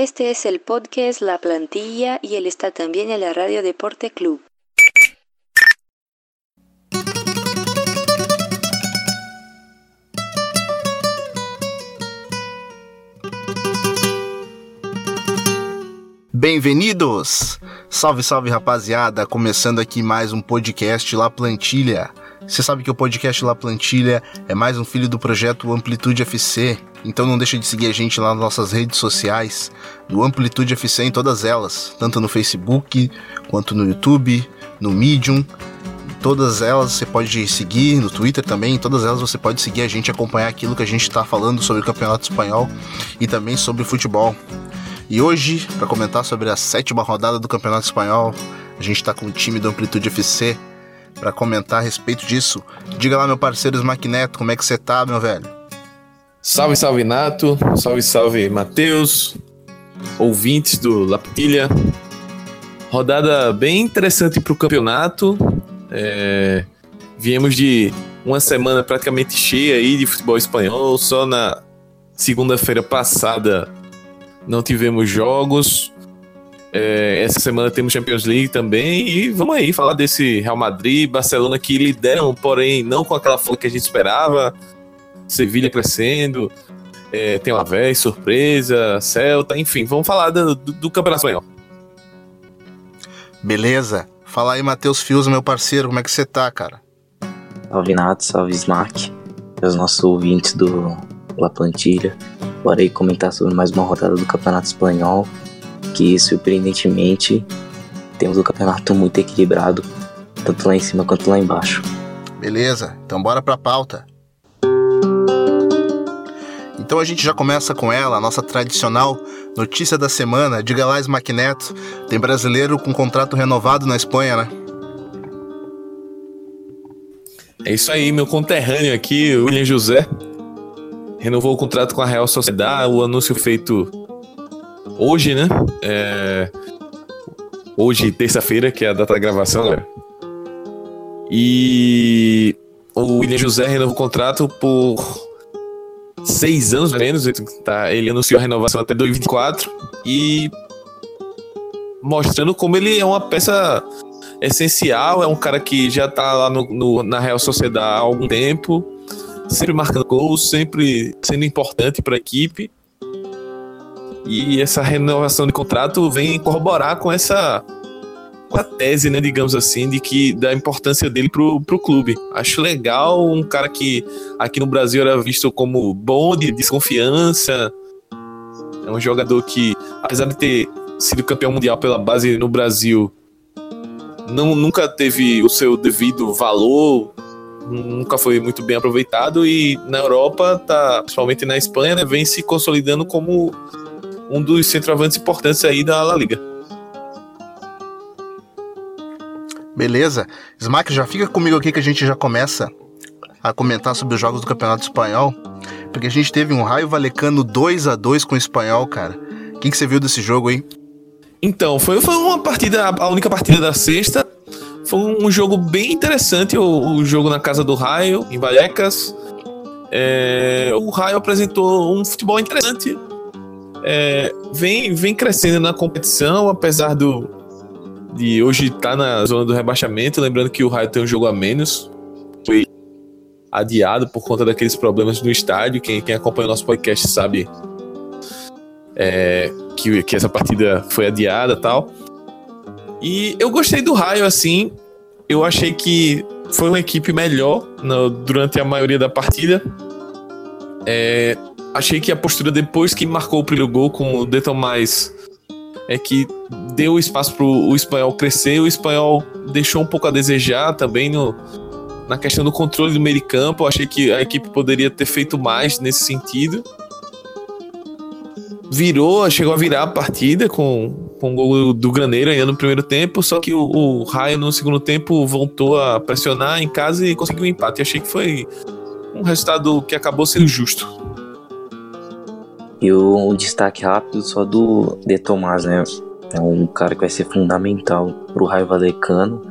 Este es el podcast La Plantilla y él está también en la Radio Deporte Club. Bem-vindos! Salve, salve rapaziada! Começando aqui mais um podcast La Plantilha. Você sabe que o podcast La Plantilha é mais um filho do projeto Amplitude FC, então não deixa de seguir a gente lá nas nossas redes sociais, do Amplitude FC em todas elas, tanto no Facebook, quanto no YouTube, no Medium, todas elas você pode seguir, no Twitter também, em todas elas você pode seguir a gente, acompanhar aquilo que a gente está falando sobre o Campeonato Espanhol e também sobre futebol. E hoje, para comentar sobre a sétima rodada do Campeonato Espanhol, a gente está com o time do Amplitude FC para comentar a respeito disso. Diga lá, meu parceiro Smackneto, como é que você tá, meu velho? Salve, salve Nato, salve, salve Matheus, ouvintes do Lapilha. Rodada bem interessante para o campeonato. É... Viemos de uma semana praticamente cheia aí de futebol espanhol. Só na segunda-feira passada não tivemos jogos. É, essa semana temos Champions League também. E vamos aí falar desse Real Madrid, Barcelona que lideram, porém não com aquela força que a gente esperava. Sevilha crescendo, é, tem o Aves, surpresa, Celta, enfim, vamos falar do, do, do Campeonato Espanhol. Beleza. Fala aí, Matheus Fios, meu parceiro, como é que você tá, cara? Salve Nato, salve Smack, os nossos ouvintes do La Plantilha. Bora aí comentar sobre mais uma rodada do Campeonato Espanhol, que surpreendentemente temos um campeonato muito equilibrado, tanto lá em cima quanto lá embaixo. Beleza, então bora pra pauta. Então a gente já começa com ela, a nossa tradicional notícia da semana. Diga lá, Smackneto, tem brasileiro com contrato renovado na Espanha, né? É isso aí, meu conterrâneo aqui, William José, renovou o contrato com a Real Sociedade, o anúncio feito hoje, né? É... Hoje, terça-feira, que é a data da gravação, né? E o William José renovou o contrato por seis anos menos. Tá? Ele anunciou a renovação até 2024 e mostrando como ele é uma peça essencial. É um cara que já tá lá no, no na Real Sociedade há algum tempo sempre marcando gols, sempre sendo importante para a equipe. E essa renovação de contrato vem corroborar com essa com a tese, né, digamos assim, de que da importância dele pro, pro clube. Acho legal um cara que aqui no Brasil era visto como bom de desconfiança. É um jogador que, apesar de ter sido campeão mundial pela base no Brasil, não, nunca teve o seu devido valor, nunca foi muito bem aproveitado e na Europa, tá, principalmente na Espanha, né, vem se consolidando como um dos centroavantes importantes aí da La Liga. Beleza. Smack, já fica comigo aqui que a gente já começa a comentar sobre os jogos do Campeonato Espanhol, porque a gente teve um Raio Valecano 2 a 2 com o Espanhol, cara. O que, que você viu desse jogo aí? Então, foi, foi uma partida, a única partida da sexta, foi um jogo bem interessante, o, o jogo na casa do Raio, em Vallecas. É, o Raio apresentou um futebol interessante. É, vem, vem crescendo na competição, apesar do de hoje tá na zona do rebaixamento. Lembrando que o Raio tem um jogo a menos. Foi adiado por conta daqueles problemas no estádio. Quem, quem acompanha o nosso podcast sabe é, que, que essa partida foi adiada tal. E eu gostei do Raio, assim. Eu achei que foi uma equipe melhor no, durante a maioria da partida. É, achei que a postura depois que marcou o primeiro gol com o De Tomás é que deu espaço para o espanhol crescer. O espanhol deixou um pouco a desejar também no, na questão do controle do meio campo. Eu achei que a equipe poderia ter feito mais nesse sentido virou, chegou a virar a partida com, com o gol do Graneiro ainda no primeiro tempo, só que o, o Raio no segundo tempo voltou a pressionar em casa e conseguiu um empate. achei que foi um resultado que acabou sendo justo. E um destaque rápido só do De Tomás, né? É um cara que vai ser fundamental pro Raio Valecano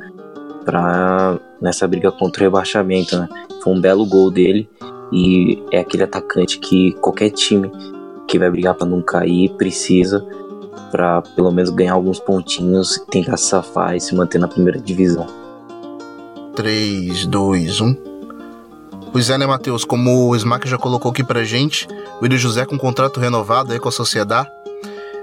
para nessa briga contra o rebaixamento, né? Foi um belo gol dele e é aquele atacante que qualquer time que vai brigar para não cair, precisa para pelo menos ganhar alguns pontinhos, tentar safar e se manter na primeira divisão. 3, 2, 1. Pois é, né, Matheus? Como o Smack já colocou aqui pra gente, o William José com um contrato renovado aí com a Sociedade,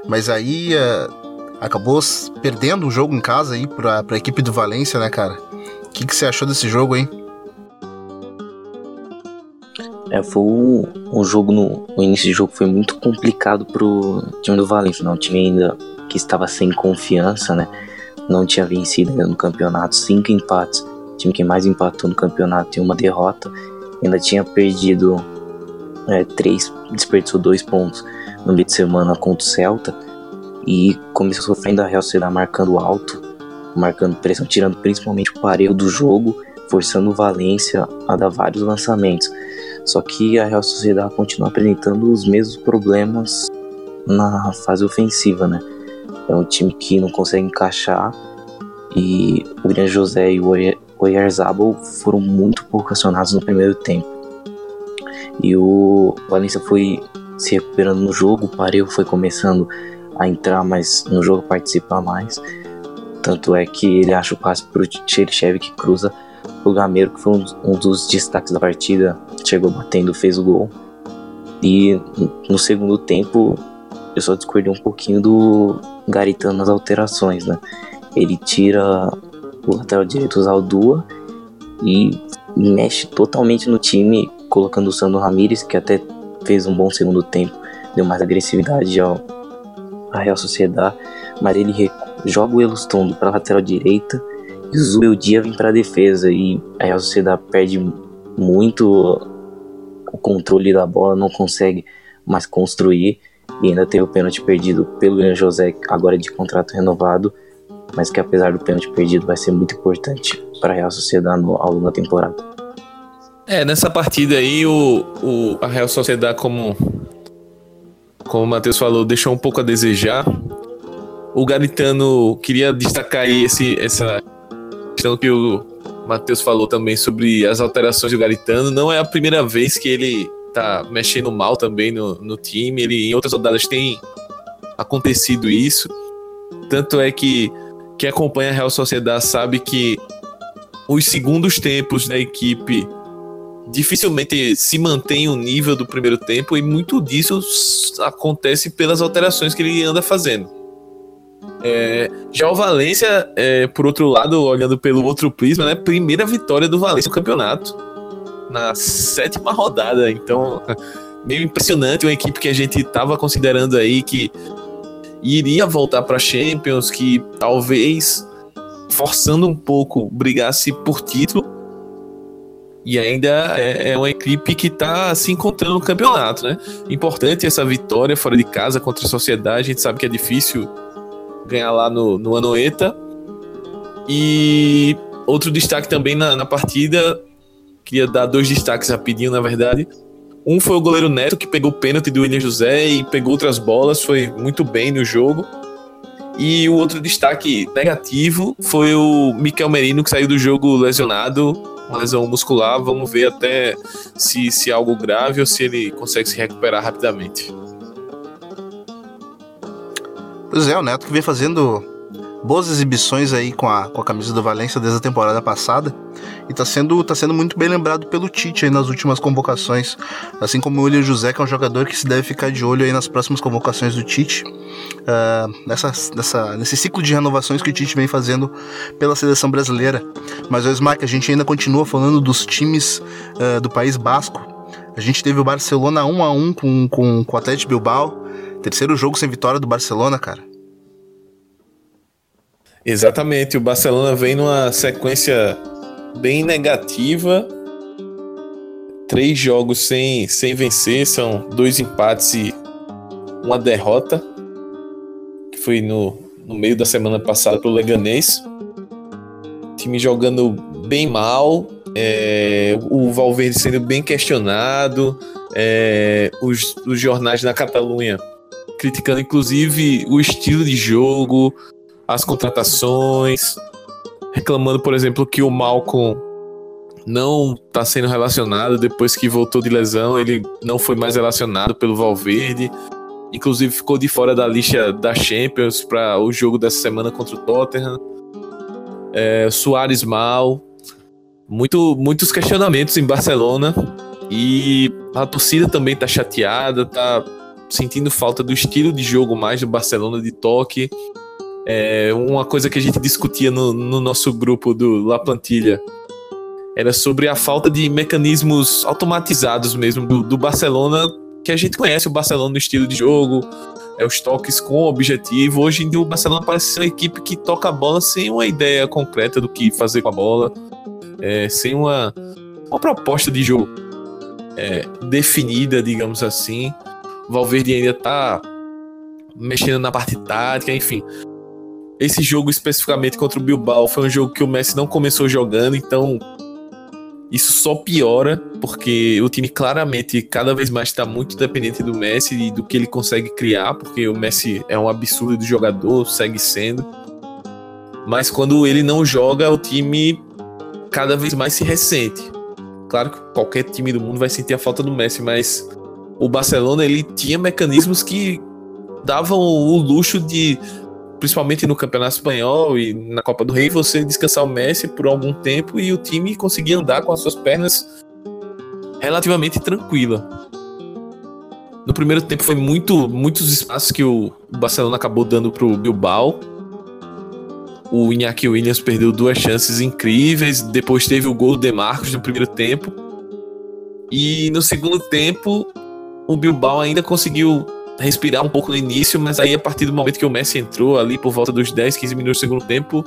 mas aí uh, acabou perdendo o jogo em casa aí pra, pra equipe do Valência, né, cara? O que, que você achou desse jogo, hein? É, foi um, jogo no o início do jogo foi muito complicado pro time do Valência, não né? time ainda que estava sem confiança, né? Não tinha vencido ainda no campeonato, cinco empates, o time que mais empatou no campeonato tem uma derrota, ainda tinha perdido é, três, desperdiçou dois pontos no meio de semana contra o Celta e começou sofrendo a Real Sociedade marcando alto, marcando pressão, tirando principalmente o pareio do jogo, forçando o Valência a dar vários lançamentos. Só que a Real Sociedade continua apresentando os mesmos problemas na fase ofensiva, né? É um time que não consegue encaixar e o William José e o Oyarzabal foram muito pouco acionados no primeiro tempo. E o Valencia foi se recuperando no jogo, o Pareu foi começando a entrar mais no jogo, participar mais. Tanto é que ele acha o passe para o Cherchev que cruza o Gameiro, que foi um, um dos destaques da partida, chegou batendo, fez o gol. E no segundo tempo, eu só discordei um pouquinho do Garitano nas alterações, né? Ele tira o lateral direito, o Zaldua, e mexe totalmente no time, colocando o Sandro Ramírez, que até fez um bom segundo tempo, deu mais agressividade ao, à Real Sociedade, mas ele joga o Elustondo para lateral direita e o dia vem para a defesa e a Real Sociedade perde muito o controle da bola, não consegue mais construir e ainda teve o pênalti perdido pelo William José, agora de contrato renovado, mas que apesar do pênalti perdido vai ser muito importante para a Real Sociedade ao longo da temporada. É, nessa partida aí o, o, a Real Sociedade, como, como o Matheus falou, deixou um pouco a desejar. O Garitano queria destacar aí esse, essa questão que o Matheus falou também sobre as alterações do Garitano. Não é a primeira vez que ele tá mexendo mal também no, no time. Ele em outras rodadas tem acontecido isso. Tanto é que quem acompanha a Real Sociedade sabe que os segundos tempos da equipe dificilmente se mantém o nível do primeiro tempo e muito disso acontece pelas alterações que ele anda fazendo. É, já o Valência, é, por outro lado, olhando pelo outro prisma, né? Primeira vitória do Valência no campeonato. Na sétima rodada. Então, meio impressionante. Uma equipe que a gente estava considerando aí que iria voltar para Champions, que talvez forçando um pouco brigasse por título. E ainda é, é uma equipe que está se encontrando no campeonato, né? Importante essa vitória fora de casa contra a Sociedade. A gente sabe que é difícil ganhar lá no, no Anoeta. E outro destaque também na, na partida, queria dar dois destaques rapidinho, na verdade. Um foi o goleiro Neto, que pegou o pênalti do William José e pegou outras bolas, foi muito bem no jogo. E o outro destaque negativo foi o Mikel Merino, que saiu do jogo lesionado, uma lesão muscular. Vamos ver até se, se é algo grave ou se ele consegue se recuperar rapidamente. Pois é, o Neto que vem fazendo boas exibições aí com a, com a camisa do Valência desde a temporada passada e tá sendo, tá sendo muito bem lembrado pelo Tite aí nas últimas convocações, assim como o William José, que é um jogador que se deve ficar de olho aí nas próximas convocações do Tite, uh, nessa, nessa, nesse ciclo de renovações que o Tite vem fazendo pela seleção brasileira. Mas Smack, a gente ainda continua falando dos times uh, do País Basco. A gente teve o Barcelona 1 a 1 com, com, com o Atlético Bilbao, Terceiro jogo sem vitória do Barcelona, cara. Exatamente, o Barcelona vem numa sequência bem negativa. Três jogos sem, sem vencer, são dois empates e uma derrota, que foi no, no meio da semana passada pro Leganês. Time jogando bem mal, é, o Valverde sendo bem questionado, é, os, os jornais na Catalunha criticando inclusive o estilo de jogo, as contratações, reclamando, por exemplo, que o Malcolm não está sendo relacionado depois que voltou de lesão, ele não foi mais relacionado pelo Valverde. inclusive ficou de fora da lista da Champions para o jogo dessa semana contra o Tottenham. É, Soares mal, muito, muitos questionamentos em Barcelona e a torcida também tá chateada, tá sentindo falta do estilo de jogo mais do Barcelona de toque. É, uma coisa que a gente discutia no, no nosso grupo do La Plantilha era sobre a falta de mecanismos automatizados mesmo do, do Barcelona, que a gente conhece o Barcelona no estilo de jogo, é os toques com objetivo. Hoje em dia o Barcelona parece ser uma equipe que toca a bola sem uma ideia concreta do que fazer com a bola, é, sem uma, uma proposta de jogo é, definida, digamos assim. Valverde ainda tá mexendo na parte tática, enfim. Esse jogo especificamente contra o Bilbao foi um jogo que o Messi não começou jogando, então isso só piora, porque o time claramente cada vez mais está muito dependente do Messi e do que ele consegue criar, porque o Messi é um absurdo de jogador, segue sendo. Mas quando ele não joga, o time cada vez mais se ressente. Claro que qualquer time do mundo vai sentir a falta do Messi, mas o Barcelona ele tinha mecanismos que davam o luxo de principalmente no Campeonato Espanhol e na Copa do Rei, você descansar o Messi por algum tempo e o time conseguir andar com as suas pernas relativamente tranquila. No primeiro tempo foi muito, muitos espaços que o Barcelona acabou dando para o Bilbao. O Iñaki Williams perdeu duas chances incríveis. Depois teve o gol do Demarcos no primeiro tempo. E no segundo tempo, o Bilbao ainda conseguiu respirar um pouco no início, mas aí a partir do momento que o Messi entrou ali por volta dos 10, 15 minutos do segundo tempo,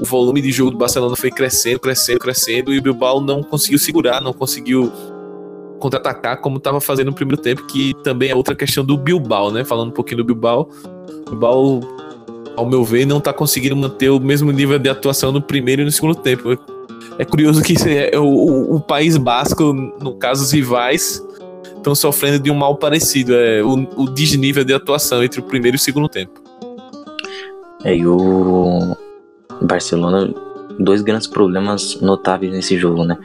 o volume de jogo do Barcelona foi crescendo, crescendo, crescendo e o Bilbao não conseguiu segurar, não conseguiu contra-atacar como estava fazendo no primeiro tempo, que também é outra questão do Bilbao, né? Falando um pouquinho do Bilbao, o Bilbao, ao meu ver, não está conseguindo manter o mesmo nível de atuação no primeiro e no segundo tempo. É curioso que é o, o, o País Basco, no caso os rivais, estão sofrendo de um mal parecido, é o, o desnível de atuação entre o primeiro e o segundo tempo. É, e o Barcelona, dois grandes problemas notáveis nesse jogo, né?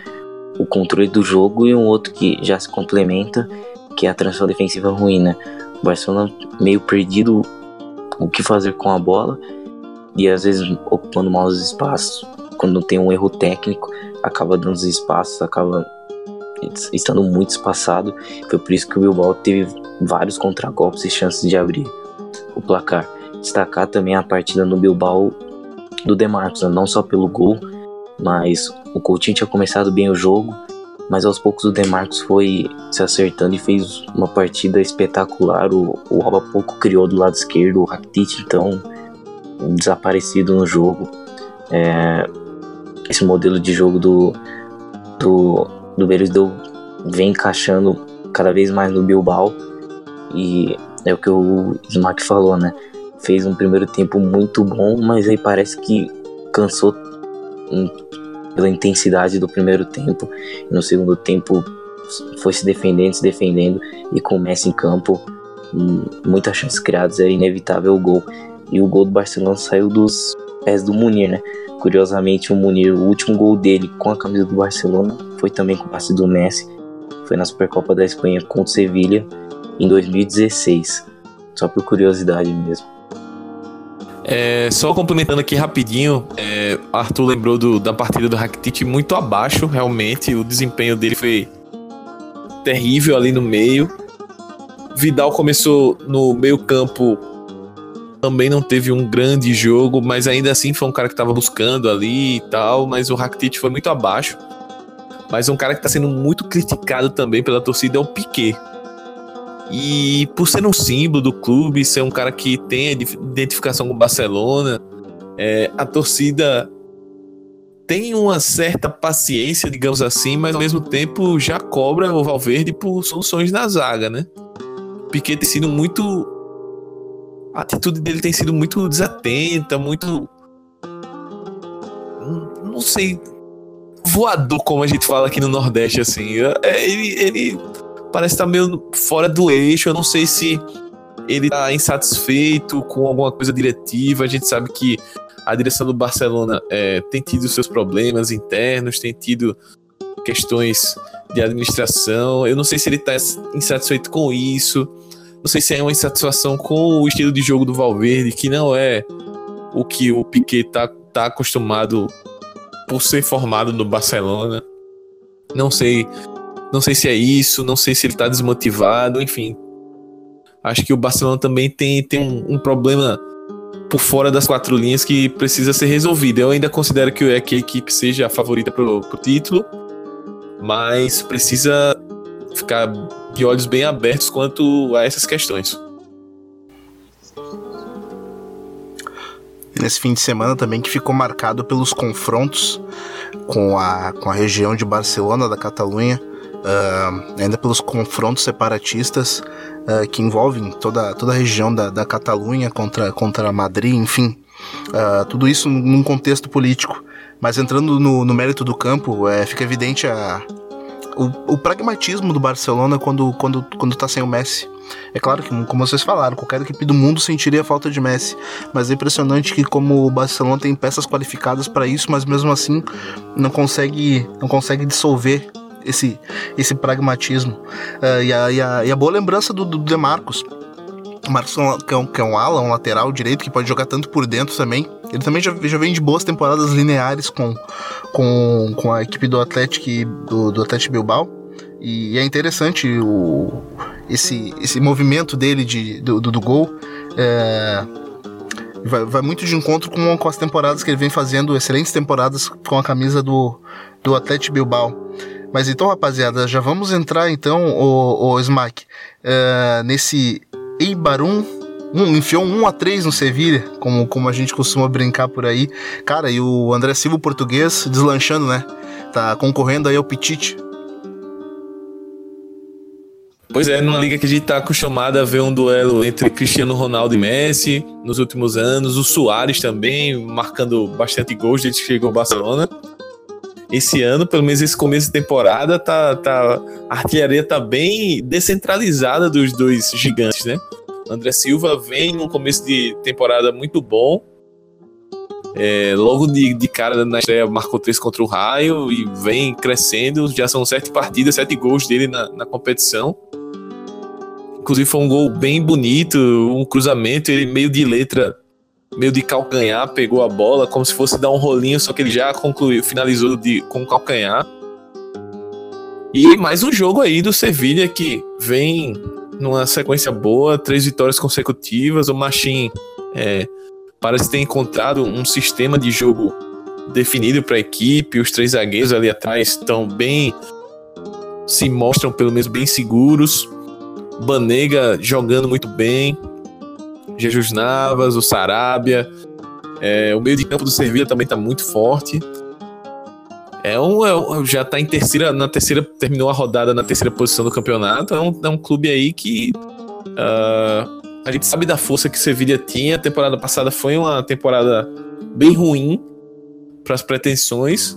O controle do jogo e um outro que já se complementa, que é a transição defensiva ruim, né? O Barcelona meio perdido o que fazer com a bola e às vezes ocupando mal os espaços. Quando tem um erro técnico, acaba dando os espaços, acaba estando muito espaçado. Foi por isso que o Bilbao teve vários contragolpes e chances de abrir o placar. Destacar também a partida no Bilbao do Demarcos, né? não só pelo gol, mas o Coutinho tinha começado bem o jogo, mas aos poucos o Demarcos foi se acertando e fez uma partida espetacular. O, o Alba pouco criou do lado esquerdo, o Rakitic então desaparecido no jogo. É, esse modelo de jogo do, do do Berisdeu vem encaixando cada vez mais no Bilbao e é o que o Smack falou, né? Fez um primeiro tempo muito bom, mas aí parece que cansou pela intensidade do primeiro tempo. No segundo tempo foi se defendendo, se defendendo e com o Messi em campo, muitas chances criadas, era inevitável o gol. E o gol do Barcelona saiu dos pés do Munir, né? Curiosamente, o Munir, o último gol dele com a camisa do Barcelona foi também com o passe do Messi. Foi na Supercopa da Espanha contra o Sevilha em 2016. Só por curiosidade mesmo. É, só complementando aqui rapidinho, é, Arthur lembrou do, da partida do Rakitic muito abaixo, realmente. O desempenho dele foi terrível ali no meio. Vidal começou no meio campo também não teve um grande jogo, mas ainda assim foi um cara que estava buscando ali e tal, mas o Rakitic foi muito abaixo. Mas um cara que está sendo muito criticado também pela torcida é o Piquet. E por ser um símbolo do clube, ser um cara que tem identificação com o Barcelona, é, a torcida tem uma certa paciência, digamos assim, mas ao mesmo tempo já cobra o Valverde por soluções na zaga, né? Piquet tem sido muito a atitude dele tem sido muito desatenta, muito. Não sei. Voador, como a gente fala aqui no Nordeste, assim. É, ele, ele parece estar meio fora do eixo. Eu não sei se ele está insatisfeito com alguma coisa diretiva. A gente sabe que a direção do Barcelona é, tem tido seus problemas internos, tem tido questões de administração. Eu não sei se ele está insatisfeito com isso. Não sei se é uma insatisfação com o estilo de jogo do Valverde, que não é o que o Piquet tá, tá acostumado por ser formado no Barcelona. Não sei, não sei se é isso, não sei se ele tá desmotivado, enfim. Acho que o Barcelona também tem, tem um, um problema por fora das quatro linhas que precisa ser resolvido. Eu ainda considero que, é que a equipe seja a favorita pro, pro título, mas precisa ficar de olhos bem abertos quanto a essas questões. Nesse fim de semana também que ficou marcado pelos confrontos com a, com a região de Barcelona, da Catalunha, uh, ainda pelos confrontos separatistas uh, que envolvem toda, toda a região da, da Catalunha contra, contra Madrid, enfim. Uh, tudo isso num contexto político. Mas entrando no, no mérito do campo, é, fica evidente a, o, o, pragmatismo do Barcelona quando, quando, quando tá sem o Messi. É claro que, como vocês falaram, qualquer equipe do mundo sentiria falta de Messi, mas é impressionante que como o Barcelona tem peças qualificadas para isso, mas mesmo assim não consegue, não consegue dissolver esse, esse pragmatismo. Uh, e, a, e, a, e, a, boa lembrança do, do Demarcos. O Marcos que é, um, que é um ala, um lateral direito que pode jogar tanto por dentro também. Ele também já, já vem de boas temporadas lineares com, com, com a equipe do Atlético do, do Atlético Bilbao. E é interessante o, esse, esse movimento dele de, do, do, do gol. É, vai, vai, muito de encontro com, com as temporadas que ele vem fazendo, excelentes temporadas com a camisa do, do Atlético Bilbao. Mas então, rapaziada, já vamos entrar então, o, o Smack, uh, nesse Eibarum. Um, enfiou um a 3 no Sevilha, como, como a gente costuma brincar por aí. Cara, e o André Silva, português, deslanchando, né? Tá concorrendo aí ao Petite. Pois é, numa liga que a gente tá acostumado a ver um duelo entre Cristiano Ronaldo e Messi nos últimos anos, o Soares também marcando bastante gols desde que chegou ao Barcelona esse ano, pelo menos esse começo de temporada, tá, tá, a artilharia tá bem descentralizada dos dois gigantes, né? André Silva vem num começo de temporada muito bom. É, logo de, de cara na estreia marcou três contra o Raio e vem crescendo. Já são sete partidas, sete gols dele na, na competição. Inclusive foi um gol bem bonito, um cruzamento, ele meio de letra meio de calcanhar, pegou a bola como se fosse dar um rolinho, só que ele já concluiu, finalizou de, com calcanhar. E mais um jogo aí do Sevilha que vem numa sequência boa, três vitórias consecutivas. O Machin é, parece ter encontrado um sistema de jogo definido para a equipe. Os três zagueiros ali atrás estão bem. se mostram pelo menos bem seguros. Banega jogando muito bem. Jesus Navas, o Sarabia. É, o meio de campo do Sevilha também está muito forte. É um, é um, já está em terceira, na terceira, terminou a rodada na terceira posição do campeonato. É um, é um clube aí que uh, a gente sabe da força que o Sevilha tinha. A temporada passada foi uma temporada bem ruim para as pretensões,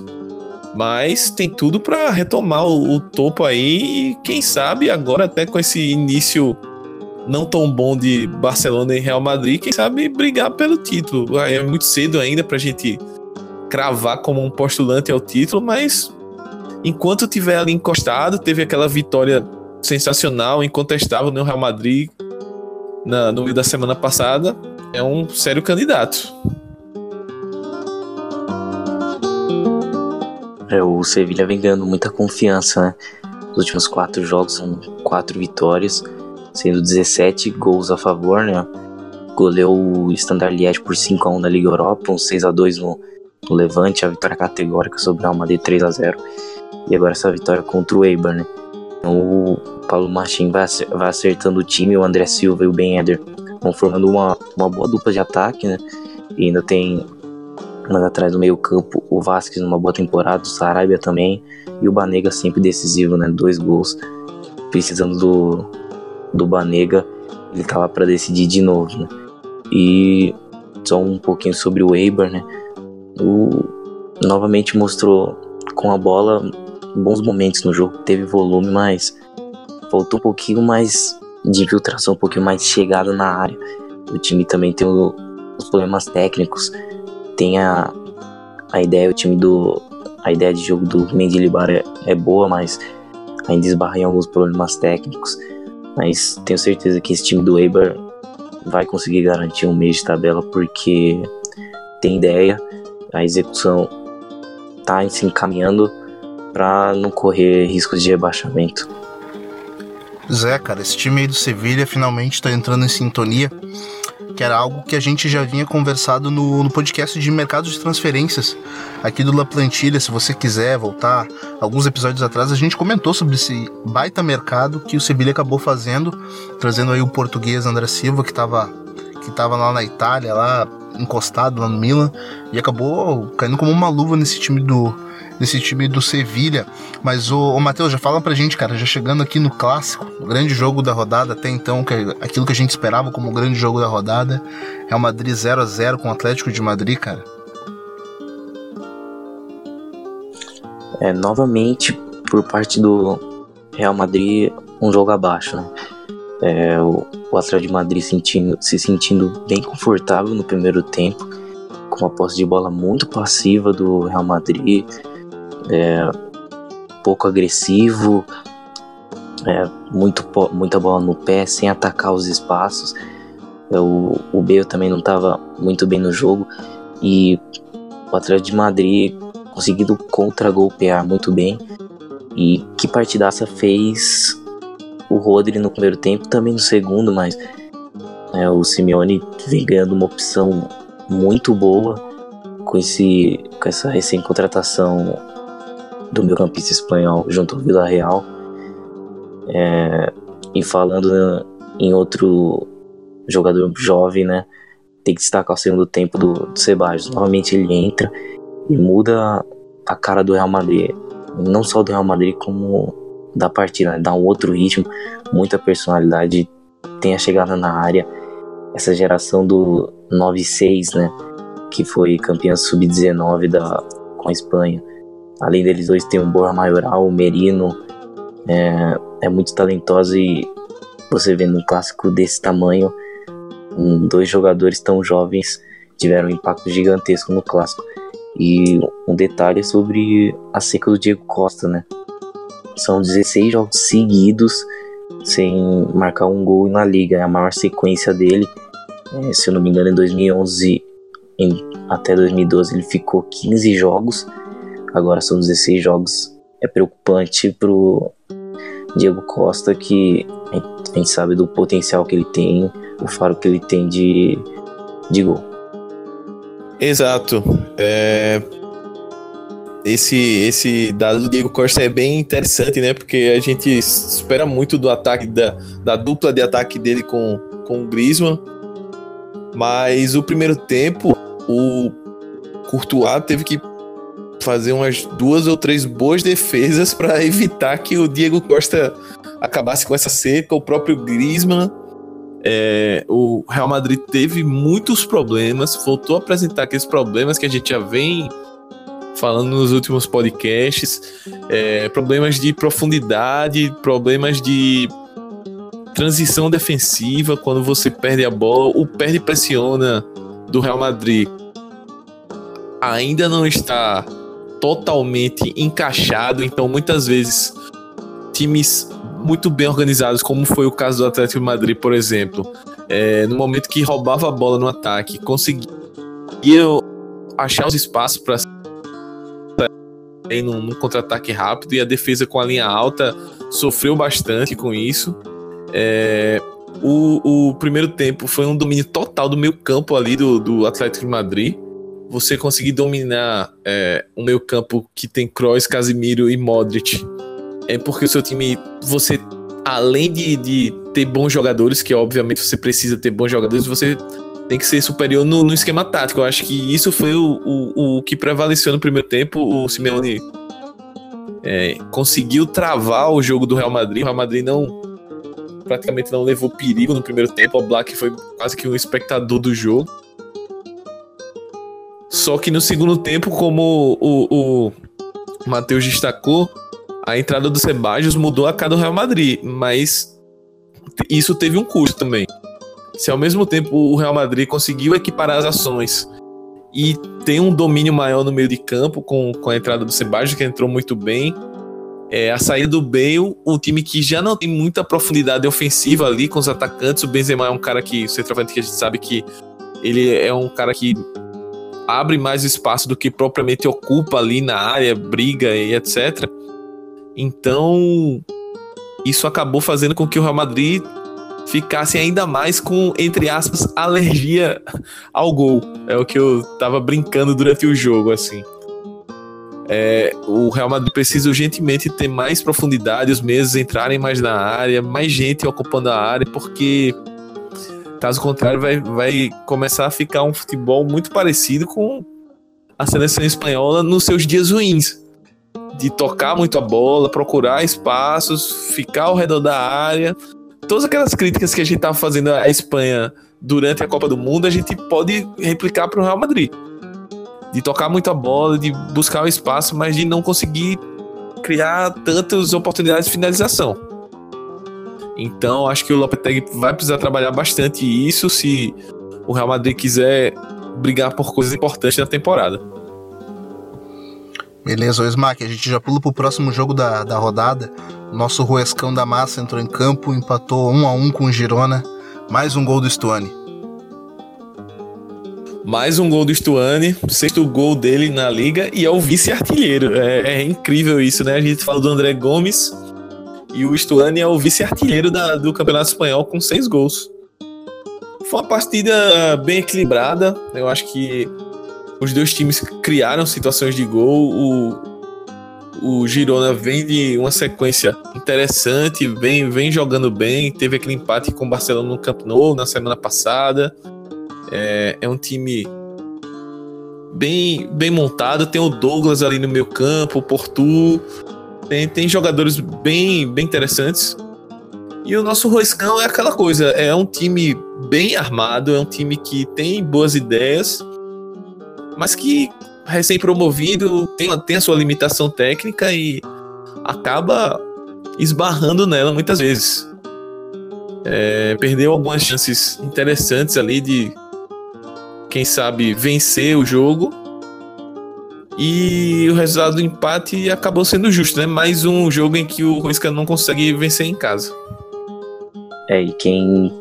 mas tem tudo para retomar o, o topo aí. E quem sabe agora até com esse início não tão bom de Barcelona e Real Madrid, quem sabe brigar pelo título. É muito cedo ainda pra gente cravar como um postulante ao título, mas enquanto tiver ali encostado, teve aquela vitória sensacional, incontestável no Real Madrid na, no meio da semana passada, é um sério candidato. É, o Sevilha vem ganhando muita confiança, né? Os últimos quatro jogos são quatro vitórias sendo 17 gols a favor, né? Goleou o Standard Liège por 5 a 1 na Liga Europa, um 6 a 2 no, no Levante, a vitória categórica sobre o Real Madrid 3 a 0 e agora essa vitória contra o Eibar, né? Então, o Paulo Machin vai, vai acertando o time, o André Silva e o Ben Eder vão formando uma, uma boa dupla de ataque, né? E ainda tem mais atrás do meio campo o Vasquez numa boa temporada, o Sarabia também e o Banega sempre decisivo, né? Dois gols, precisando do, do Banega, ele tá lá para decidir de novo, né? E só um pouquinho sobre o Eibar, né? O novamente mostrou com a bola bons momentos no jogo, teve volume, mas faltou um pouquinho mais de infiltração, um pouquinho mais de chegada na área. O time também tem o, os problemas técnicos, tem a, a ideia, o time do a ideia de jogo do Mendilibar é, é boa, mas ainda esbarra em alguns problemas técnicos. Mas tenho certeza que esse time do Eibar vai conseguir garantir um mês de tabela porque tem ideia, a execução está se encaminhando para não correr riscos de rebaixamento. Zé, cara, esse time aí do Sevilha finalmente está entrando em sintonia, que era algo que a gente já vinha conversado no, no podcast de mercado de transferências aqui do La Plantilha. Se você quiser voltar alguns episódios atrás, a gente comentou sobre esse baita mercado que o Sevilha acabou fazendo, trazendo aí o português André Silva, que estava que tava lá na Itália, lá encostado lá no Milan, e acabou caindo como uma luva nesse time do, desse time do Sevilha. Mas o, o Matheus, já fala pra gente, cara, já chegando aqui no clássico, o grande jogo da rodada até então, que é aquilo que a gente esperava como o grande jogo da rodada, é o Madrid 0 a 0 com o Atlético de Madrid, cara. É, novamente, por parte do Real Madrid, um jogo abaixo, né? É, o, o Atlético de Madrid sentindo, se sentindo bem confortável no primeiro tempo, com uma posse de bola muito passiva do Real Madrid, é, pouco agressivo, é, muito, muita bola no pé, sem atacar os espaços. É, o, o Bale também não estava muito bem no jogo e o Atlético de Madrid conseguindo contra-golpear muito bem. E que partidaça fez o Rodri no primeiro tempo, também no segundo, mas é, o Simeone vem ganhando uma opção muito boa com, esse, com essa recém-contratação do meu campista espanhol junto ao Vila Real. É, e falando né, em outro jogador jovem, né? Tem que destacar o segundo tempo do, do Ceballos. Novamente ele entra e muda a cara do Real Madrid. Não só do Real Madrid, como da partida. Né? Dá um outro ritmo, muita personalidade. Tem a chegada na área. Essa geração do 9-6, né? Que foi campeã sub-19 com a Espanha Além deles dois, tem o Borja Maioral, o Merino. É, é muito talentoso e você vê num clássico desse tamanho, um, dois jogadores tão jovens tiveram um impacto gigantesco no clássico. E um detalhe sobre a seca do Diego Costa, né? São 16 jogos seguidos sem marcar um gol na liga. É a maior sequência dele. É, se eu não me engano, em 2011 em, até 2012 ele ficou 15 jogos Agora são 16 jogos. É preocupante pro Diego Costa, que a gente sabe do potencial que ele tem, o faro que ele tem de, de gol. Exato. É... Esse, esse dado do Diego Costa é bem interessante, né? Porque a gente espera muito do ataque, da, da dupla de ataque dele com, com o Griezmann. Mas o primeiro tempo, o Courtois teve que fazer umas duas ou três boas defesas para evitar que o Diego Costa acabasse com essa seca. O próprio Griezmann, é, o Real Madrid teve muitos problemas, voltou a apresentar aqueles problemas que a gente já vem falando nos últimos podcasts, é, problemas de profundidade, problemas de transição defensiva quando você perde a bola, o perde pressiona do Real Madrid ainda não está totalmente encaixado, então muitas vezes times muito bem organizados, como foi o caso do Atlético de Madrid, por exemplo, é, no momento que roubava a bola no ataque, conseguia achar os espaços para num, num contra-ataque rápido e a defesa com a linha alta sofreu bastante com isso. É, o, o, primeiro tempo foi um domínio total do meio campo ali do, do Atlético de Madrid você conseguir dominar é, um meio campo que tem Kroos, Casimiro e Modric, é porque o seu time, você, além de, de ter bons jogadores, que obviamente você precisa ter bons jogadores, você tem que ser superior no, no esquema tático. Eu acho que isso foi o, o, o que prevaleceu no primeiro tempo. O Simeone é, conseguiu travar o jogo do Real Madrid. O Real Madrid não praticamente não levou perigo no primeiro tempo. O Black foi quase que um espectador do jogo. Só que no segundo tempo, como o, o Matheus destacou, a entrada do Sebajos mudou a cara do Real Madrid, mas isso teve um custo também. Se ao mesmo tempo o Real Madrid conseguiu equiparar as ações e tem um domínio maior no meio de campo com, com a entrada do Sebajos, que entrou muito bem, É, a saída do Bale, um time que já não tem muita profundidade ofensiva ali com os atacantes. O Benzema é um cara que, o centroavante que a gente sabe que ele é um cara que abre mais espaço do que propriamente ocupa ali na área, briga e etc. Então, isso acabou fazendo com que o Real Madrid ficasse ainda mais com, entre aspas, alergia ao gol. É o que eu tava brincando durante o jogo, assim. É, o Real Madrid precisa urgentemente ter mais profundidade, os meses entrarem mais na área, mais gente ocupando a área, porque caso contrário vai, vai começar a ficar um futebol muito parecido com a seleção espanhola nos seus dias ruins. De tocar muito a bola, procurar espaços, ficar ao redor da área. Todas aquelas críticas que a gente estava fazendo à Espanha durante a Copa do Mundo, a gente pode replicar para o Real Madrid de tocar muito a bola, de buscar o espaço, mas de não conseguir criar tantas oportunidades de finalização. Então, acho que o Lopetegui vai precisar trabalhar bastante isso se o Real Madrid quiser brigar por coisas importantes na temporada. Beleza, o Smack, a gente já pula pro próximo jogo da, da rodada. Nosso Ruescão da Massa entrou em campo, empatou 1 a 1 com o Girona. Mais um gol do Stuani. Mais um gol do Stuani, sexto gol dele na liga e é o vice-artilheiro. É, é, incrível isso, né? A gente fala do André Gomes e o Stuani é o vice-artilheiro do Campeonato Espanhol com seis gols. Foi uma partida bem equilibrada. Eu acho que os dois times criaram situações de gol. O, o Girona vem de uma sequência interessante, vem, vem jogando bem. Teve aquele empate com o Barcelona no Camp Nou na semana passada. É, é um time bem, bem montado. Tem o Douglas ali no meio campo, o Portu. Tem, tem jogadores bem, bem interessantes. E o nosso Roiscão é aquela coisa: é um time bem armado, é um time que tem boas ideias, mas que recém-promovido tem, tem a sua limitação técnica e acaba esbarrando nela muitas vezes. É, perdeu algumas chances interessantes ali de quem sabe, vencer o jogo. E o resultado do empate acabou sendo justo, né? Mais um jogo em que o Ruisca não consegue vencer em casa. É, e quem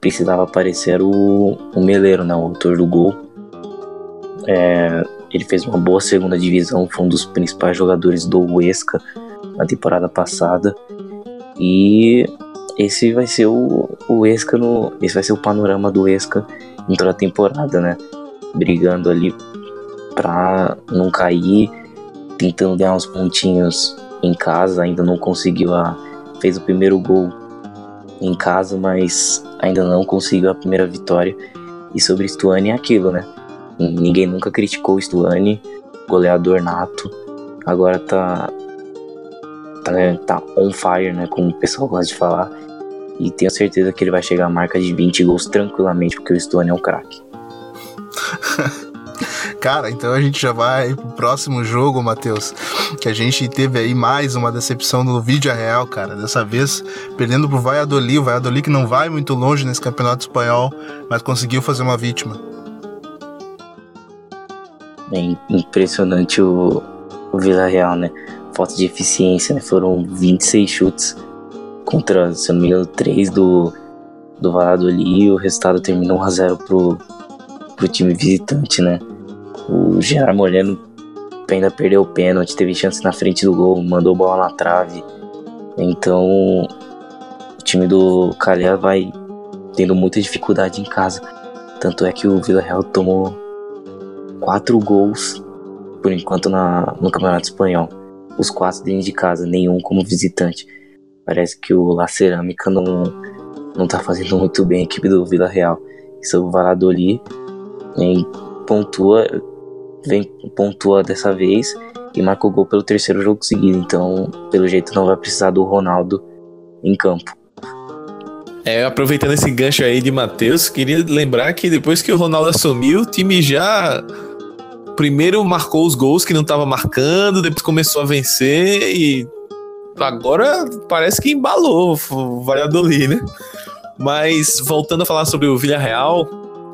precisava aparecer era o, o Meleiro, né? O autor do gol. É, ele fez uma boa segunda divisão, foi um dos principais jogadores do Huesca na temporada passada. E esse vai ser o, o Huesca no. Esse vai ser o panorama do Huesca em toda a temporada, né? Brigando ali pra não cair, tentando ganhar uns pontinhos em casa, ainda não conseguiu a. fez o primeiro gol em casa, mas ainda não conseguiu a primeira vitória. E sobre Stuani é aquilo, né? Ninguém nunca criticou o Stuani, goleador nato. Agora tá, tá, tá on fire, né? Como o pessoal gosta de falar. E tenho certeza que ele vai chegar à marca de 20 gols tranquilamente, porque o Stone é um craque. Cara, então a gente já vai pro próximo jogo, Matheus. Que a gente teve aí mais uma decepção no vídeo real, cara. Dessa vez perdendo pro Valladolid. O Valladolid que não vai muito longe nesse campeonato espanhol, mas conseguiu fazer uma vítima. É impressionante o, o Vila Real, né? Falta de eficiência, né? Foram 26 chutes contra, se não me engano, 3 do, do Valladolid e o resultado terminou 1x0 pro, pro time visitante, né? O Gerard Moreno ainda perdeu o pênalti, teve chance na frente do gol, mandou bola na trave. Então o time do Calhar vai tendo muita dificuldade em casa. Tanto é que o Vila Real tomou quatro gols por enquanto na, no Campeonato Espanhol. Os quatro dentro de casa, nenhum como visitante. Parece que o La Cerâmica não, não tá fazendo muito bem a equipe do Vila Real. E o Valladolid vem, pontua, vem, pontua dessa vez e marca o gol pelo terceiro jogo seguido. Então, pelo jeito, não vai precisar do Ronaldo em campo. É, aproveitando esse gancho aí de Matheus, queria lembrar que depois que o Ronaldo assumiu, o time já primeiro marcou os gols que não estava marcando, depois começou a vencer e agora parece que embalou o Valladolid, né? Mas voltando a falar sobre o Villarreal,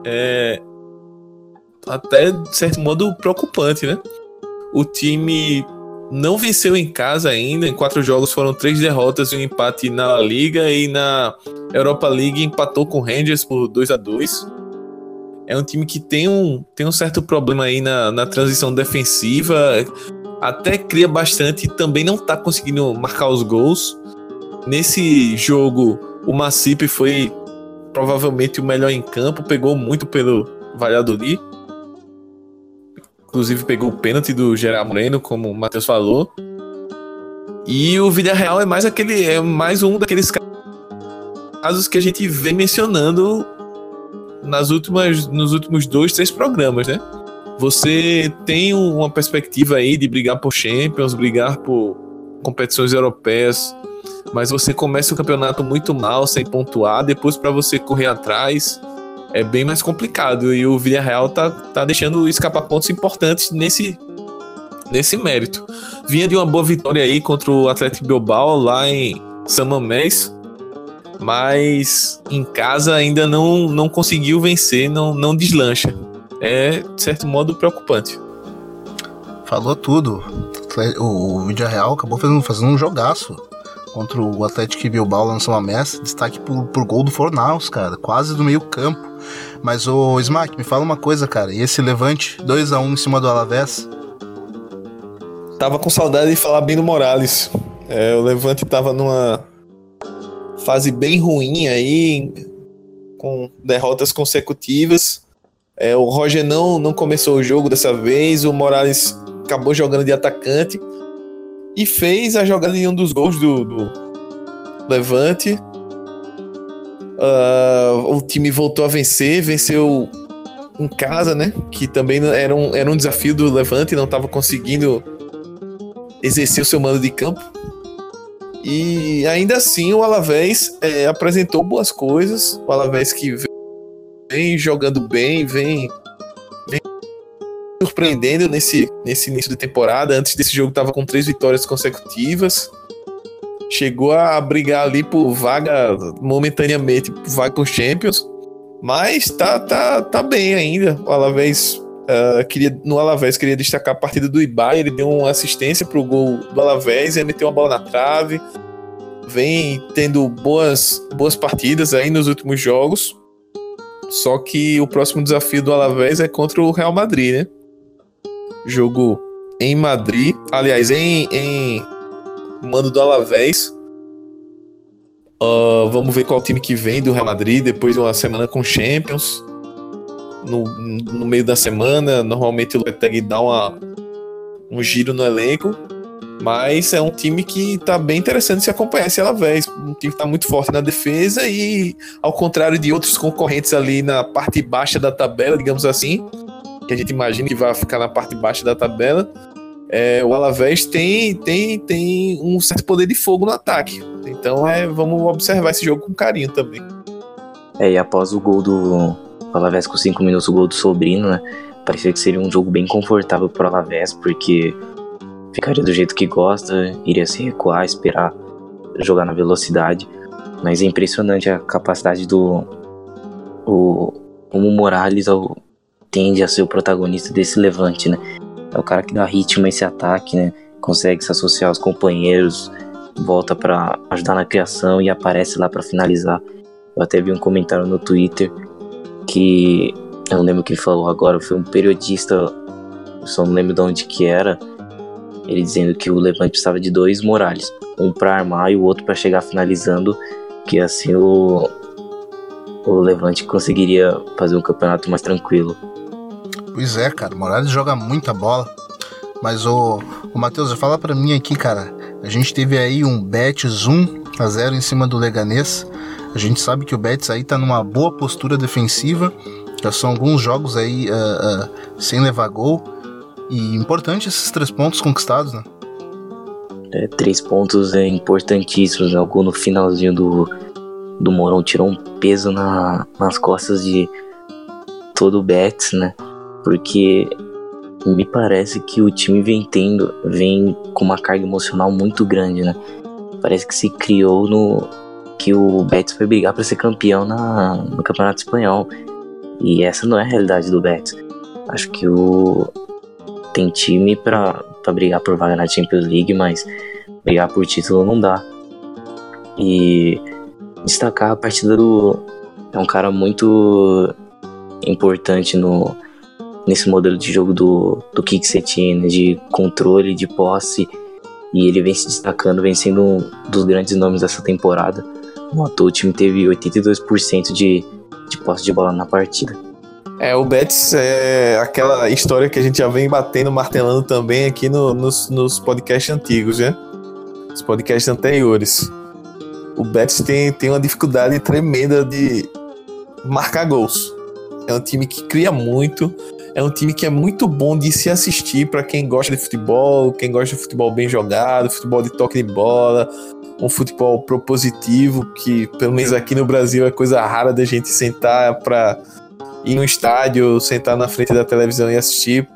é até de certo modo preocupante, né? O time não venceu em casa ainda. Em quatro jogos foram três derrotas e um empate na Liga e na Europa League empatou com o Rangers por 2 a 2 É um time que tem um, tem um certo problema aí na, na transição defensiva. Até cria bastante e também não tá conseguindo marcar os gols. Nesse jogo, o Macipe foi provavelmente o melhor em campo, pegou muito pelo Valladolid. Inclusive pegou o pênalti do Gerard Moreno, como o Matheus falou. E o Villarreal é mais aquele é mais um daqueles casos que a gente vem mencionando nas últimas nos últimos dois, três programas, né? Você tem uma perspectiva aí de brigar por Champions, brigar por competições europeias, mas você começa o campeonato muito mal, sem pontuar, depois para você correr atrás é bem mais complicado e o Villarreal tá, tá deixando escapar pontos importantes nesse nesse mérito. Vinha de uma boa vitória aí contra o Atlético Bilbao lá em San Mamés, mas em casa ainda não, não conseguiu vencer, não, não deslancha. É, de certo modo, preocupante. Falou tudo. O, o Villarreal acabou fazendo, fazendo um jogaço contra o Atlético Bilbao lançou uma messa, destaque por, por gol do Fornaus, cara, quase do meio campo. Mas o Smack, me fala uma coisa, cara, e esse levante 2 a 1 um em cima do Alavés? Tava com saudade de falar bem do Morales. É, o Levante tava numa fase bem ruim aí, com derrotas consecutivas. É, o Roger não, não começou o jogo dessa vez, o Morales acabou jogando de atacante e fez a jogada de um dos gols do, do Levante. Uh, o time voltou a vencer, venceu em casa, né? Que também era um, era um desafio do Levante, não estava conseguindo exercer o seu mando de campo. E ainda assim o Alavés é, apresentou boas coisas. O Alavés que vem jogando bem, vem surpreendendo nesse, nesse início de temporada. Antes desse jogo, estava com três vitórias consecutivas. Chegou a brigar ali por vaga, momentaneamente, por vaga com Champions. Mas tá, tá, tá bem ainda. O Alavés Uh, queria, no Alavés queria destacar a partida do Ibai, ele deu uma assistência pro gol do Alavés, ele meteu uma bola na trave, vem tendo boas, boas partidas aí nos últimos jogos. Só que o próximo desafio do Alavés é contra o Real Madrid, né? jogo em Madrid, aliás, em, em mando do Alavés. Uh, vamos ver qual time que vem do Real Madrid depois de uma semana com Champions. No, no meio da semana, normalmente o Lopetegui dá uma, um giro no elenco, mas é um time que tá bem interessante se acompanhar esse Alavés. Um time que tá muito forte na defesa e, ao contrário de outros concorrentes ali na parte baixa da tabela, digamos assim, que a gente imagina que vai ficar na parte baixa da tabela, é, o Alavés tem, tem, tem um certo poder de fogo no ataque. Então é, vamos observar esse jogo com carinho também. É, e após o gol do Alavés com 5 minutos, o gol do Sobrino, né? Parecia que seria um jogo bem confortável para o Alavés, porque ficaria do jeito que gosta, iria se recuar, esperar jogar na velocidade. Mas é impressionante a capacidade do. O, como o Morales, ao, tende a ser o protagonista desse levante, né? É o cara que dá ritmo a esse ataque, né? Consegue se associar aos companheiros, volta para ajudar na criação e aparece lá para finalizar. Eu até vi um comentário no Twitter que eu não lembro o que ele falou agora, foi um periodista, eu só não lembro de onde que era, ele dizendo que o Levante precisava de dois Morales, um para armar e o outro para chegar finalizando, que assim o, o Levante conseguiria fazer um campeonato mais tranquilo. Pois é, cara, o Morales joga muita bola. Mas o, o Matheus, fala para mim aqui, cara. A gente teve aí um Betis 1 a 0 em cima do Leganês. A gente sabe que o Betis aí tá numa boa postura defensiva. Já são alguns jogos aí uh, uh, sem levar gol. E importante esses três pontos conquistados, né? É, três pontos é importantíssimos. Né? No finalzinho do, do Morão tirou um peso na, nas costas de todo o Betis, né? porque me parece que o time vem tendo, vem com uma carga emocional muito grande, né? Parece que se criou no que o Betis foi brigar para ser campeão na, no Campeonato Espanhol. E essa não é a realidade do Betis. Acho que o tem time para brigar por vaga na Champions League, mas brigar por título não dá. E destacar a partida do. É um cara muito importante no, nesse modelo de jogo do, do Kik Setien, né, de controle, de posse. E ele vem se destacando, vem sendo um dos grandes nomes dessa temporada. No ator, o time teve 82% de, de posse de bola na partida. É, o Betis é aquela história que a gente já vem batendo, martelando também aqui no, nos, nos podcasts antigos, né? Os podcasts anteriores. O Betis tem, tem uma dificuldade tremenda de marcar gols. É um time que cria muito, é um time que é muito bom de se assistir para quem gosta de futebol, quem gosta de futebol bem jogado, futebol de toque de bola, um futebol propositivo, que pelo menos aqui no Brasil é coisa rara da gente sentar para ir no estádio, sentar na frente da televisão e assistir.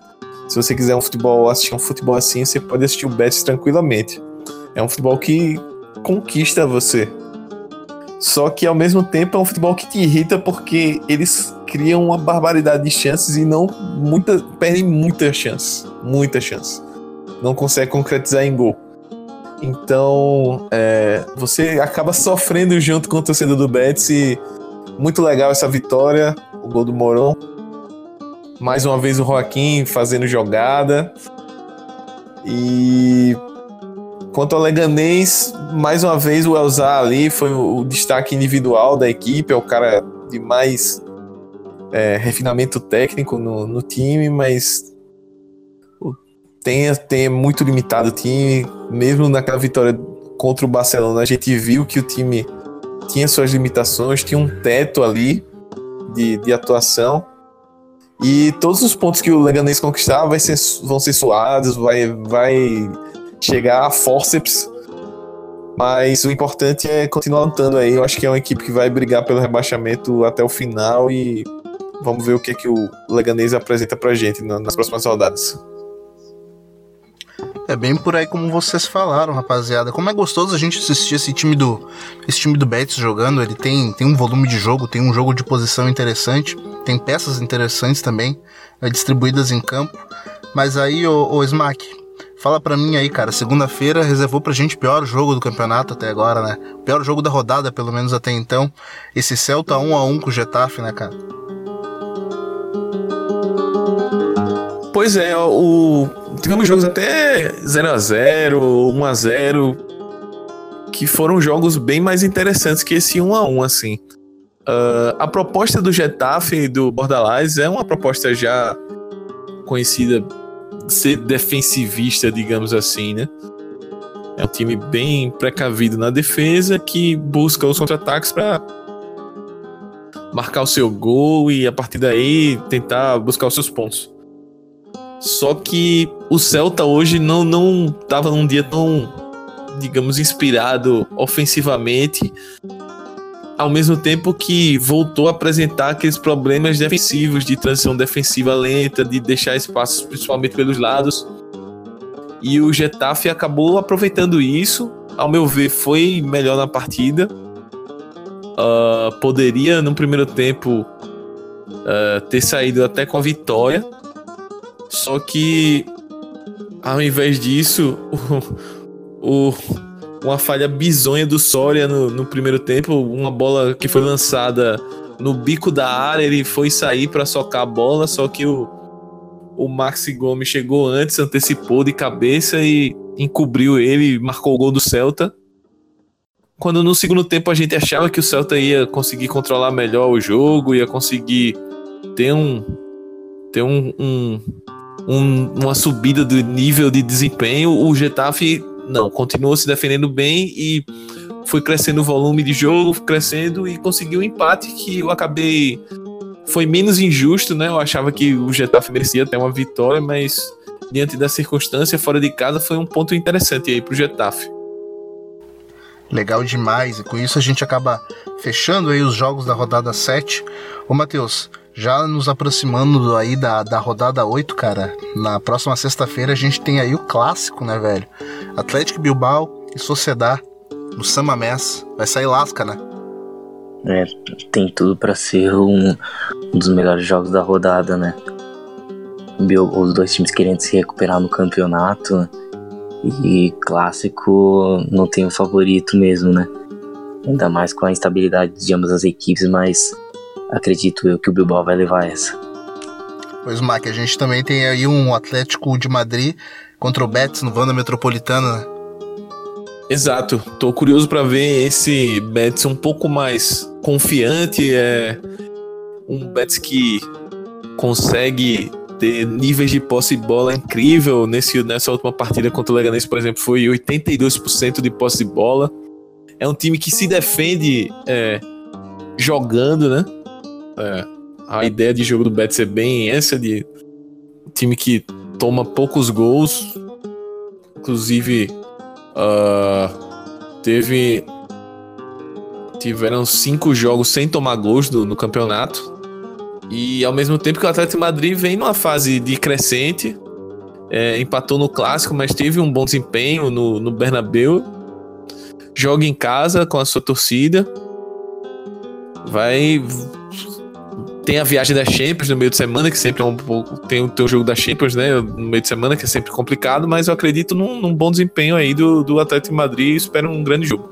Se você quiser um futebol, assistir um futebol assim, você pode assistir o Betis tranquilamente. É um futebol que conquista você. Só que ao mesmo tempo é um futebol que te irrita porque eles criam uma barbaridade de chances e não muita, perdem muitas chances, muitas chances. Não consegue concretizar em gol. Então, é, você acaba sofrendo junto com o torcedor do Betis e muito legal essa vitória, o gol do Moron. Mais uma vez o Joaquim fazendo jogada. E quanto ao Leganês, mais uma vez o Elzar ali foi o destaque individual da equipe, é o cara de mais é, refinamento técnico no, no time, mas tem, tem muito limitado o time. Mesmo naquela vitória contra o Barcelona, a gente viu que o time tinha suas limitações, tinha um teto ali de, de atuação. E todos os pontos que o Leganês conquistar vai ser, vão ser suados, vai, vai chegar a forceps. Mas o importante é continuar lutando aí. Eu acho que é uma equipe que vai brigar pelo rebaixamento até o final e Vamos ver o que, que o Leganês apresenta pra gente nas próximas rodadas. É bem por aí como vocês falaram, rapaziada. Como é gostoso a gente assistir esse time do esse time do Betis jogando. Ele tem, tem um volume de jogo, tem um jogo de posição interessante, tem peças interessantes também, é, distribuídas em campo. Mas aí, o, o Smack, fala pra mim aí, cara. Segunda-feira reservou pra gente o pior jogo do campeonato até agora, né? O pior jogo da rodada, pelo menos até então. Esse Celta 1 a 1 com o Getafe, né, cara? Pois é, o tivemos jogos até 0 a 0, 1 a 0, que foram jogos bem mais interessantes que esse 1 a 1 assim. Uh, a proposta do Getafe e do Bordalás é uma proposta já conhecida ser defensivista, digamos assim, né? É um time bem precavido na defesa que busca os contra-ataques para marcar o seu gol e a partir daí tentar buscar os seus pontos. Só que o Celta hoje não não tava num dia tão, digamos, inspirado ofensivamente, ao mesmo tempo que voltou a apresentar aqueles problemas defensivos de transição defensiva lenta, de deixar espaços principalmente pelos lados. E o Getafe acabou aproveitando isso. Ao meu ver, foi melhor na partida. Uh, poderia, no primeiro tempo, uh, ter saído até com a vitória só que, ao invés disso, o, o uma falha bizonha do Soria no, no, primeiro tempo, uma bola que foi lançada no bico da área, ele foi sair para socar a bola, só que o, o Maxi Gomes chegou antes, antecipou de cabeça e encobriu ele, marcou o gol do Celta. Quando no segundo tempo a gente achava que o Celta ia conseguir controlar melhor o jogo, ia conseguir ter um ter um, um um, uma subida do nível de desempenho, o Getafe não, continuou se defendendo bem e foi crescendo o volume de jogo, crescendo e conseguiu um empate que eu acabei. Foi menos injusto, né? Eu achava que o Getafe merecia ter uma vitória, mas diante da circunstância, fora de casa, foi um ponto interessante aí pro Getafe. Legal demais, e com isso a gente acaba fechando aí os jogos da rodada 7. Ô Matheus, já nos aproximando aí da, da rodada 8, cara. Na próxima sexta-feira a gente tem aí o clássico, né, velho? Atlético Bilbao e Sociedad no Samamés. Vai sair lasca, né? É, tem tudo para ser um, um, dos melhores jogos da rodada, né? os dois times querendo se recuperar no campeonato. E clássico não tem o favorito mesmo, né? Ainda mais com a instabilidade de ambas as equipes, mas acredito eu que o Bilbao vai levar essa. Pois, Mac, a gente também tem aí um Atlético de Madrid contra o Betis no Vanda Metropolitana, né? Exato. Tô curioso para ver esse Betis um pouco mais confiante, é um Betis que consegue ter níveis de posse de bola incrível. Nesse, nessa última partida contra o Leganés, por exemplo, foi 82% de posse de bola. É um time que se defende é, jogando, né? É, a ideia de jogo do Betis é bem essa, de time que toma poucos gols. Inclusive, uh, teve tiveram cinco jogos sem tomar gols do, no campeonato. E ao mesmo tempo que o Atlético Madrid vem numa fase de crescente, é, empatou no clássico, mas teve um bom desempenho no, no Bernabéu. Joga em casa com a sua torcida. Vai. Tem a viagem da Champions no meio de semana, que sempre é um pouco. Tem o teu jogo da Champions, né? No meio de semana, que é sempre complicado, mas eu acredito num, num bom desempenho aí do, do Atlético de Madrid e espero um grande jogo.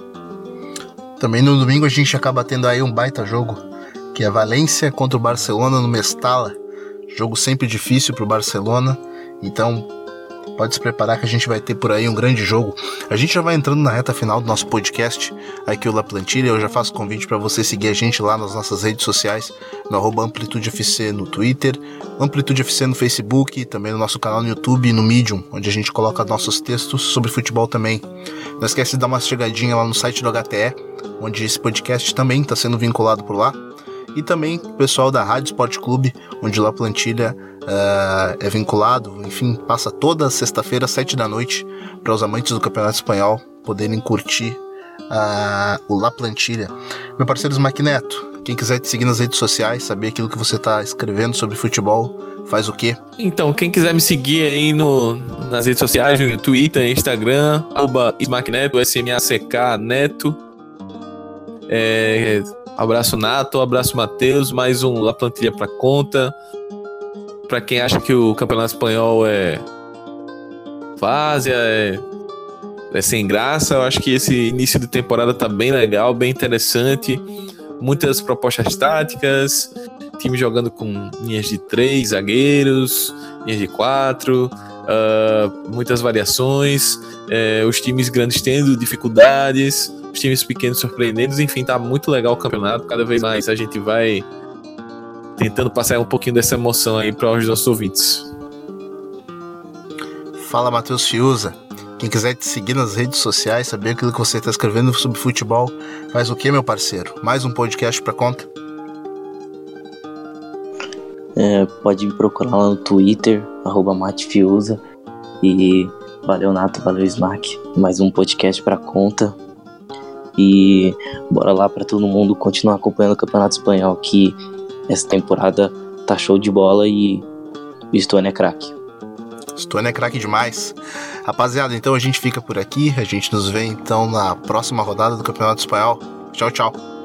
Também no domingo a gente acaba tendo aí um baita jogo que é Valência contra o Barcelona no Mestala. Jogo sempre difícil para o Barcelona, então pode se preparar que a gente vai ter por aí um grande jogo. A gente já vai entrando na reta final do nosso podcast aqui o La Plantilha. Eu já faço convite para você seguir a gente lá nas nossas redes sociais, no arroba AmplitudeFC no Twitter, AmplitudeFC no Facebook, também no nosso canal no YouTube e no Medium, onde a gente coloca nossos textos sobre futebol também. Não esquece de dar uma chegadinha lá no site do HTE, onde esse podcast também está sendo vinculado por lá e também o pessoal da Rádio Esporte Clube, onde lá Plantilha uh, é vinculado, enfim, passa toda sexta-feira, sete da noite, para os amantes do Campeonato Espanhol poderem curtir uh, o La Plantilha. Meu parceiro Smack Neto, quem quiser te seguir nas redes sociais, saber aquilo que você está escrevendo sobre futebol, faz o quê? Então, quem quiser me seguir aí no, nas redes sociais, no Twitter, Instagram, arroba Neto, S-M-A-C-K Neto. É, Abraço Nato, abraço Matheus, mais um La Plantilha pra conta. Pra quem acha que o Campeonato Espanhol é várzea, é, é sem graça, eu acho que esse início de temporada tá bem legal, bem interessante. Muitas propostas táticas, time jogando com linhas de três zagueiros, linhas de quatro, uh, muitas variações, uh, os times grandes tendo dificuldades os times pequenos surpreendendo. Enfim, tá muito legal o campeonato. Cada vez mais a gente vai tentando passar um pouquinho dessa emoção aí para os nossos ouvintes. Fala, Matheus Fiuza. Quem quiser te seguir nas redes sociais, saber aquilo que você está escrevendo sobre futebol, faz o que, meu parceiro? Mais um podcast para conta? É, pode me procurar lá no Twitter, arroba Matfiusa. E valeu, Nato, valeu, Smack. Mais um podcast para conta. E bora lá para todo mundo continuar acompanhando o Campeonato Espanhol, que essa temporada tá show de bola e o Stone é craque. Stone é craque demais. Rapaziada, então a gente fica por aqui. A gente nos vê então na próxima rodada do Campeonato Espanhol. Tchau, tchau.